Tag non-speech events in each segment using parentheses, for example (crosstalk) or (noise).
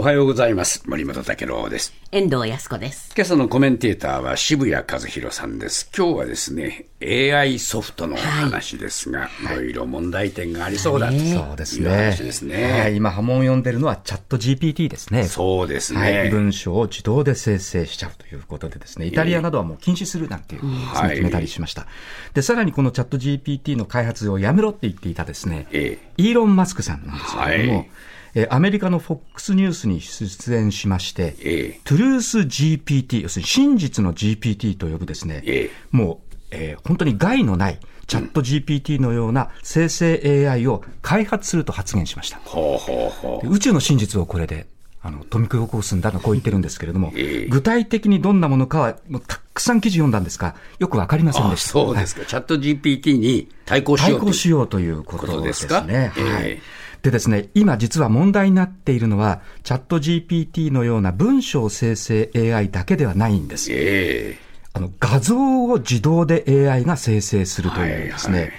おはようございます。森本武郎です。遠藤康子です。今朝のコメンテーターは渋谷和弘さんです。今日はですね、AI ソフトの話ですが、いろいろ問題点がありそうだというそうですね。話ですね。はい、今波紋を呼んでるのはチャット GPT ですね。そうですね。はい、文章を自動で生成しちゃうということでですね、イタリアなどはもう禁止するなんていう、そ決めたりしました。で、さらにこのチャット GPT の開発をやめろって言っていたですね、えイーロン・マスクさんなんですけれども、はいえーアメリカの FOX ニュースに出演しまして、ええトゥルース GPT、要するに真実の GPT と呼ぶですね、ええもう、えー本当に害のないチャット GPT のような生成 AI を開発すると発言しました。ほうほうほう。宇宙の真実をこれで、あの、富く起こすんだとこう言ってるんですけれども、ええ具体的にどんなものかは、もうたくさん記事読んだんですが、よくわかりませんあでした。そうですか。チャット GPT に対抗しようという対抗しようということでですね。ええはい。でですね、今実は問題になっているのは、チャット GPT のような文章生成 AI だけではないんです。えあの、画像を自動で AI が生成するというですね、はいはい。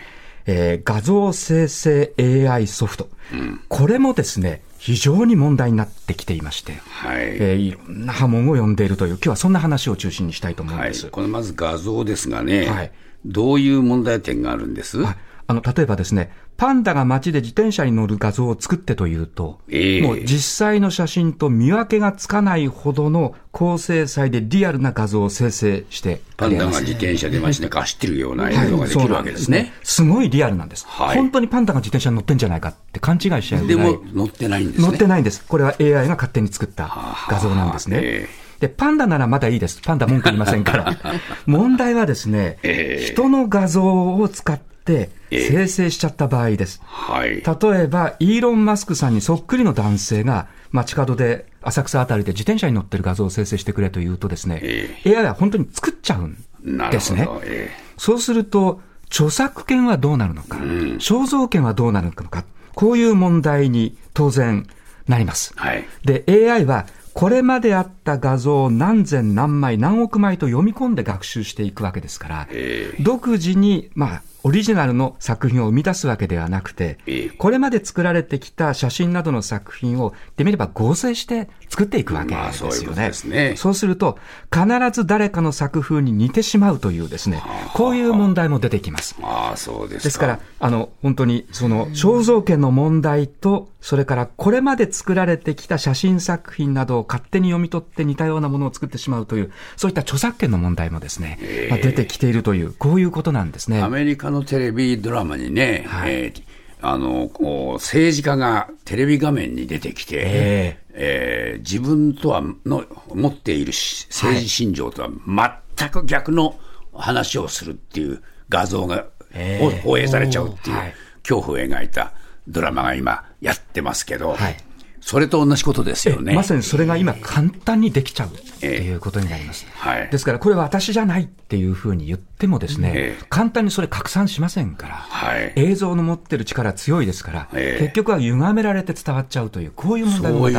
えー画像生成 AI ソフト、これもですね、非常に問題になってきていまして、えはい。えーいろんな波紋を呼んでいるという、今日はそんな話を中心にしたいと思うんはい。このまず画像ですがね、はい。どういう問題点があるんです、はいあの、例えばですね、パンダが街で自転車に乗る画像を作ってというと、ええもう実際の写真と見分けがつかないほどの高精細でリアルな画像を生成してパンダが自転車で街中走ってるような映像ができるわけですね。すごいリアルなんです、はい本当にパンダが自転車に乗ってんじゃないかって勘違いしちゃうぐでらいも乗ってないんですね。乗ってないんです。これは AI が勝手に作った画像なんですね。えで、パンダならまだいいです。パンダ文句言いませんから。(laughs) 問題はですね、ええ人の画像を使って生成しちゃった場合です。はい。例えば、イーロン・マスクさんにそっくりの男性が、街角で、浅草あたりで自転車に乗ってる画像を生成してくれと言うとですね、え AI は本当に作っちゃうんですね。えそうすると、著作権はどうなるのか、肖像権はどうなるのか、こういう問題に当然なりますえ。はい。で、AI は、これまであった画像を何千何枚何億枚と読み込んで学習していくわけですから、え独自に、まあ、オリジナルの作品を生み出すわけではなくてええ、これまで作られてきた写真などの作品を、言ってみれば合成して作っていくわけまあですよね。ですねそうすると、必ず誰かの作風に似てしまうというですね、こういう問題も出てきます。ああ、そうですか。ですから、あの、本当に、その、肖像権の問題と、それから、これまで作られてきた写真作品などを勝手に読み取って似たようなものを作ってしまうという、そういった著作権の問題もですね、まあ、出てきているという、こういうことなんですね。ア。メリカのテレビドラマにね、はい。えーあの、こう、政治家がテレビ画面に出てきて、ええ。ー自分とはの持っているし政治信条とは全く逆の話をするっていう画像が、ええ。放映されちゃうっていうはい。恐怖を描いたドラマが今やってますけど、はいそれと同じことですよね。まさにそれが今簡単にできちゃうっていうことになります。はいですから、これは私じゃないっていうふうに言ってもですね、ええ簡単にそれ拡散しませんから、はい映像の持ってる力強いですから、ええ結局は歪められて伝わっちゃうという、こういう問題もあ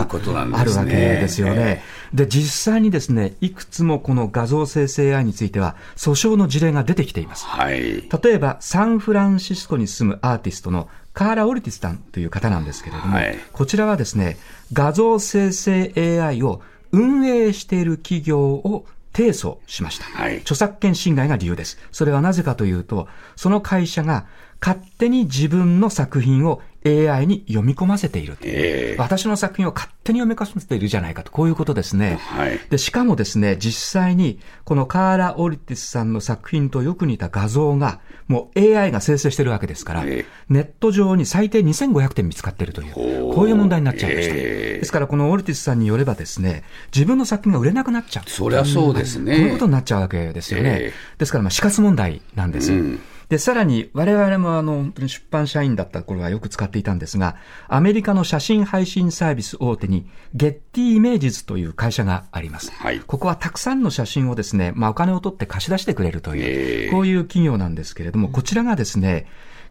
るわけですよですねね。で、実際にですね、いくつもこの画像生成 AI については、訴訟の事例が出てきています。はい。例えば、サンフランシスコに住むアーティストのカーラ・オルティスさんという方なんですけれども、はいこちらはですね、画像生成 AI を運営している企業を提訴しました。はい著作権侵害が理由です。それはなぜかというと、その会社が勝手に自分の作品を AI に読み込ませている。ええ私の作品を勝手に読み込ませているじゃないかと、こういうことですね。はいで、しかもですね、実際に、このカーラ・オリティスさんの作品とよく似た画像が、もう AI が生成してるわけですから、ええネット上に最低2500点見つかっているという、こういう問題になっちゃいました。ええですから、このオリティスさんによればですね、自分の作品が売れなくなっちゃう。そりゃそうですね。こういうことになっちゃうわけですよね。ええですから、まあ、死活問題なんです。うんで、さらに、我々もあの、本当に出版社員だった頃はよく使っていたんですが、アメリカの写真配信サービス大手に、ゲッティイメージズという会社があります。はいここはたくさんの写真をですね、まあ、お金を取って貸し出してくれるという、ええこういう企業なんですけれども、こちらがですね、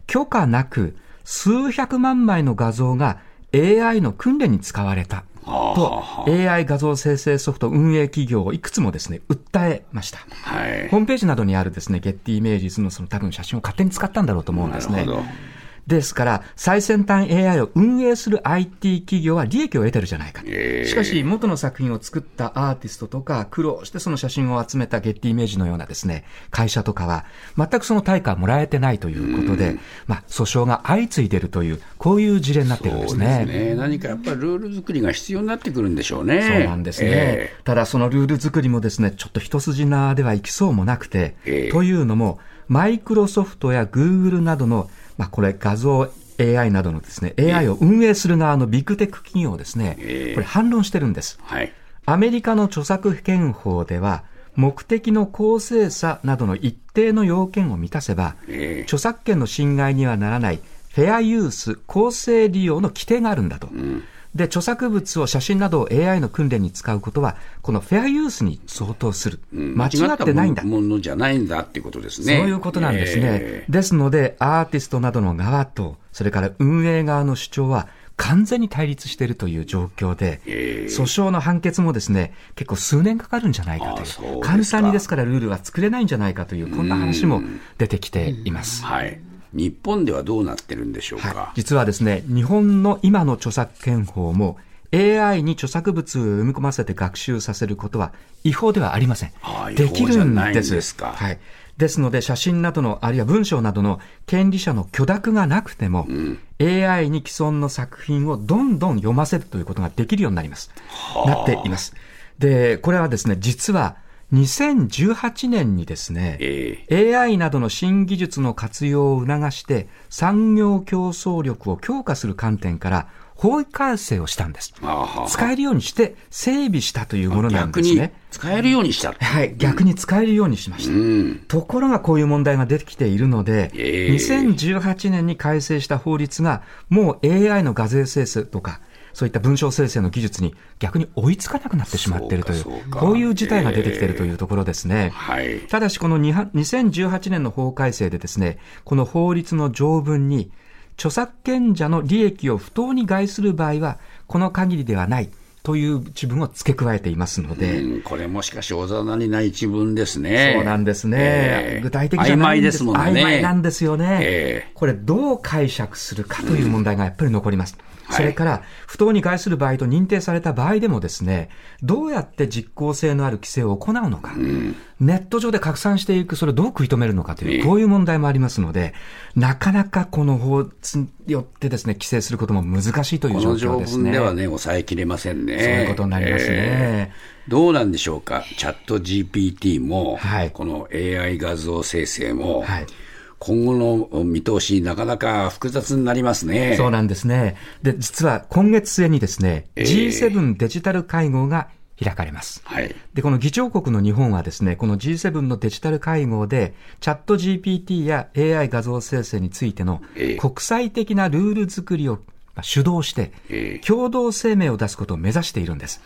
許可なく、数百万枚の画像が AI の訓練に使われた。と、AI 画像生成ソフト運営企業をいくつもですね、訴えました。はい。ホームページなどにあるですね、ゲッティイメージズのその多分写真を勝手に使ったんだろうと思うんですねなるほど。ですから、最先端 AI を運営する IT 企業は利益を得てるじゃないか。ええしかし、元の作品を作ったアーティストとか、苦労してその写真を集めたゲッティイメージのようなですね、会社とかは、全くその対価をもらえてないということで、まあ、訴訟が相次いでいるという、こういう事例になっているんですそうね。ですね。何かやっぱりルール作りが必要になってくるんでしょうね。そうなんですね。えただそのルール作りもですね、ちょっと一筋縄ではいきそうもなくて、ええというのも、マイクロソフトやグーグルなどの、まあこれ画像 AI などのですね、AI を運営する側のビッグテック企業ですね、ええこれ反論してるんです。はい。アメリカの著作権法では、目的の公正さなどの一定の要件を満たせば、ええ著作権の侵害にはならないフェアユース、公正利用の規定があるんだと。で、著作物を写真などを AI の訓練に使うことは、このフェアユースに相当する。うん間違ってないんだ。ものじゃないんだっていうことですね。そういうことなんですね。えですので、アーティストなどの側と、それから運営側の主張は、完全に対立しているという状況で、ええ訴訟の判決もですね、結構数年かかるんじゃないかという、簡単にですからルールは作れないんじゃないかという、こんな話も出てきています。はい。日本ではどうなってるんでしょうか？はい、実はですね、日本の今の著作権法も、AI に著作物を読み込ませて学習させることは違法ではありませんああ。できるんです。ですかはい。ですので、写真などの、あるいは文章などの権利者の許諾がなくても、AI に既存の作品をどんどん読ませるということができるようになります。なっています。で、これはですね、実は2018年にですね、え AI などの新技術の活用を促して産業競争力を強化する観点から法改正をしたんです。使えるようにして整備したというものなんですね。使えるようにした。はい、逆に使えるようにしました。うん。ところがこういう問題が出てきているので、ええ2018年に改正した法律が、もう AI の画像生成とか、そういった文章生成の技術に逆に追いつかなくなってしまっているというそうこういう事態が出てきているというところですね。はい。ただし、このには2018年の法改正でですね、この法律の条文に、著作権者の利益を不当に害する場合は、この限りではないという一文を付け加えていますので、うん、これもしかし、おざなりな一文ですね。そうなんですね。ええ具体的じゃないんです曖昧ですもんね。曖昧なんですよね。ええこれどう解釈するかという問題がやっぱり残ります。はいそれから、不当に害する場合と認定された場合でもですね、どうやって実効性のある規制を行うのか、ネット上で拡散していく、それをどう食い止めるのかという、ええ。こういう問題もありますので、なかなかこの法律によってですね、規制することも難しいという状況ですね。文ではね、抑えきれませんね。そういうことになりますね。ええ。どうなんでしょうか、チャット GPT も、はい。この AI 画像生成も、はい今後の見通し、なかなか複雑になりますね。そうなんですね。で、実は今月末にですね、ええ G7 デジタル会合が開かれます。はい。で、この議長国の日本はですね、この G7 のデジタル会合で、チャット GPT や AI 画像生成についてのええ国際的なルール作りをまあ主導してええ、共同声明を出すことを目指しているんです。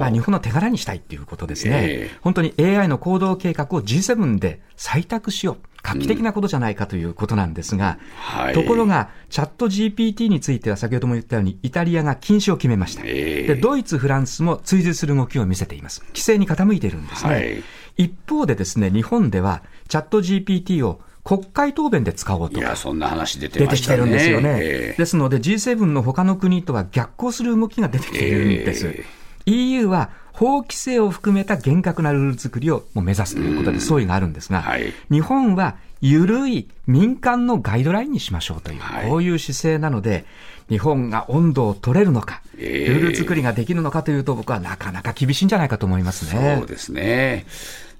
まあ、日本の手柄にしたいっていうことですね。ええ本当に AI の行動計画を G7 で採択しよう。画期的なことじゃないかということなんですが、はいところが、チャット GPT については先ほども言ったように、イタリアが禁止を決めました。ええで、ドイツ、フランスも追随する動きを見せています。規制に傾いているんですね。はい一方でですね、日本では、チャット GPT を国会答弁で使おうと。いや、そんな話出て出てきて。るんですよね。ええですので G7 の他の国とは逆行する動きが出てきているんです。え EU は法規制を含めた厳格なルール作りをもう目指すということで総意があるんですが、はい日本は緩い民間のガイドラインにしましょうという、はいこういう姿勢なので、日本が温度を取れるのか、ええルール作りができるのかというと僕はなかなか厳しいんじゃないかと思いますね。そうですね。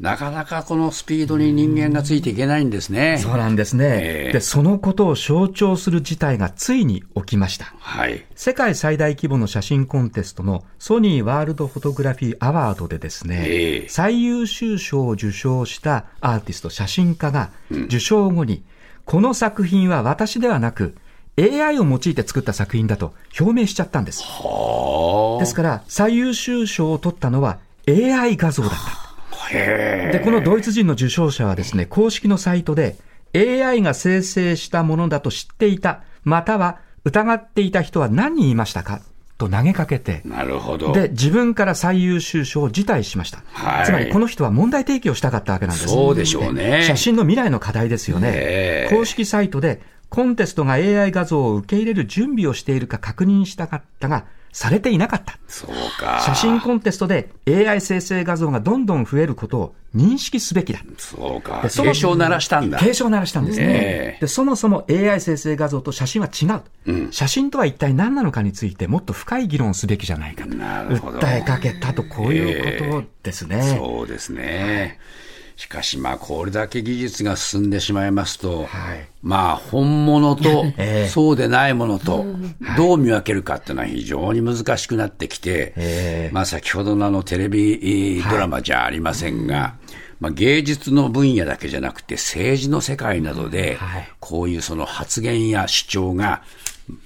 なかなかこのスピードに人間がついていけないんですね。そうなんですね、ええで、そのことを象徴する事態がついに起きました。はい。世界最大規模の写真コンテストのソニーワールドフォトグラフィーアワードでですね、ええ最優秀賞を受賞したアーティスト、写真家が受賞後に、この作品は私ではなく、AI を用いて作った作品だと表明しちゃったんです。はですから、最優秀賞を取ったのは AI 画像だった。で、このドイツ人の受賞者はですね、公式のサイトで AI が生成したものだと知っていた、または疑っていた人は何人いましたか？と投げかけてえ。、なるほど。で、自分から最優秀賞を辞退しました。はいつまり、この人は問題提起をしたかったわけなんです。そうでしょうね写真の未来の課題ですよね。ええ公式サイトで、コンテストが AI 画像を受け入れる準備をしているか確認したかったが、されていなかった。そうか。写真コンテストで AI 生成画像がどんどん増えることを認識すべきだ。そうか。でその警鐘を鳴らしたんだ。警鐘を鳴らしたんですね。ええで、そもそも AI 生成画像と写真は違う。うん写真とは一体何なのかについてもっと深い議論をすべきじゃないかと。なるほど訴えかけたと、こういうことですね。そうですね。しかし、まあ、これだけ技術が進んでしまいますと、はい。まあ、本物と (laughs) ええ。そうでないものと、どう見分けるかっていうのは非常に難しくなってきて、ええ。まあ、先ほどのあのテレビドラマじゃありませんが、まあ、芸術の分野だけじゃなくて政治の世界などではい、こういうその発言や主張が、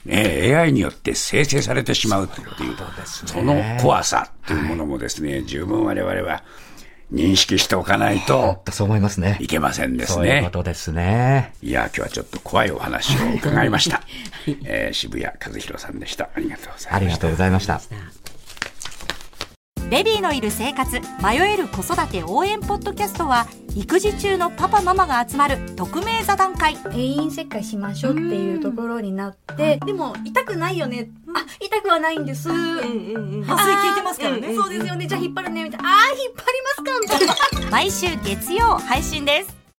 ええ AI によって生成されてしまうっていう、その怖さというものもですね、十分我々は認識しておかないとそう思いますねい。けませんですそういうこね。とですね。いや、今日はちょっと怖いお話を伺いました。(laughs) えー渋谷和弘さんでした。ありがとうございました。ありがとうございました。ベビーのいる生活迷える子育て応援ポッドキャストは育児中のパパママが集まる匿名座談会定員切開しましょうっていうところになって、でも痛くないよね。あ、痛くはないんです。麻酔効いてますからねそうですよね。じゃあ引っ張るね。みたいな。あー、引っ張りますかみたいな。毎週月曜配信です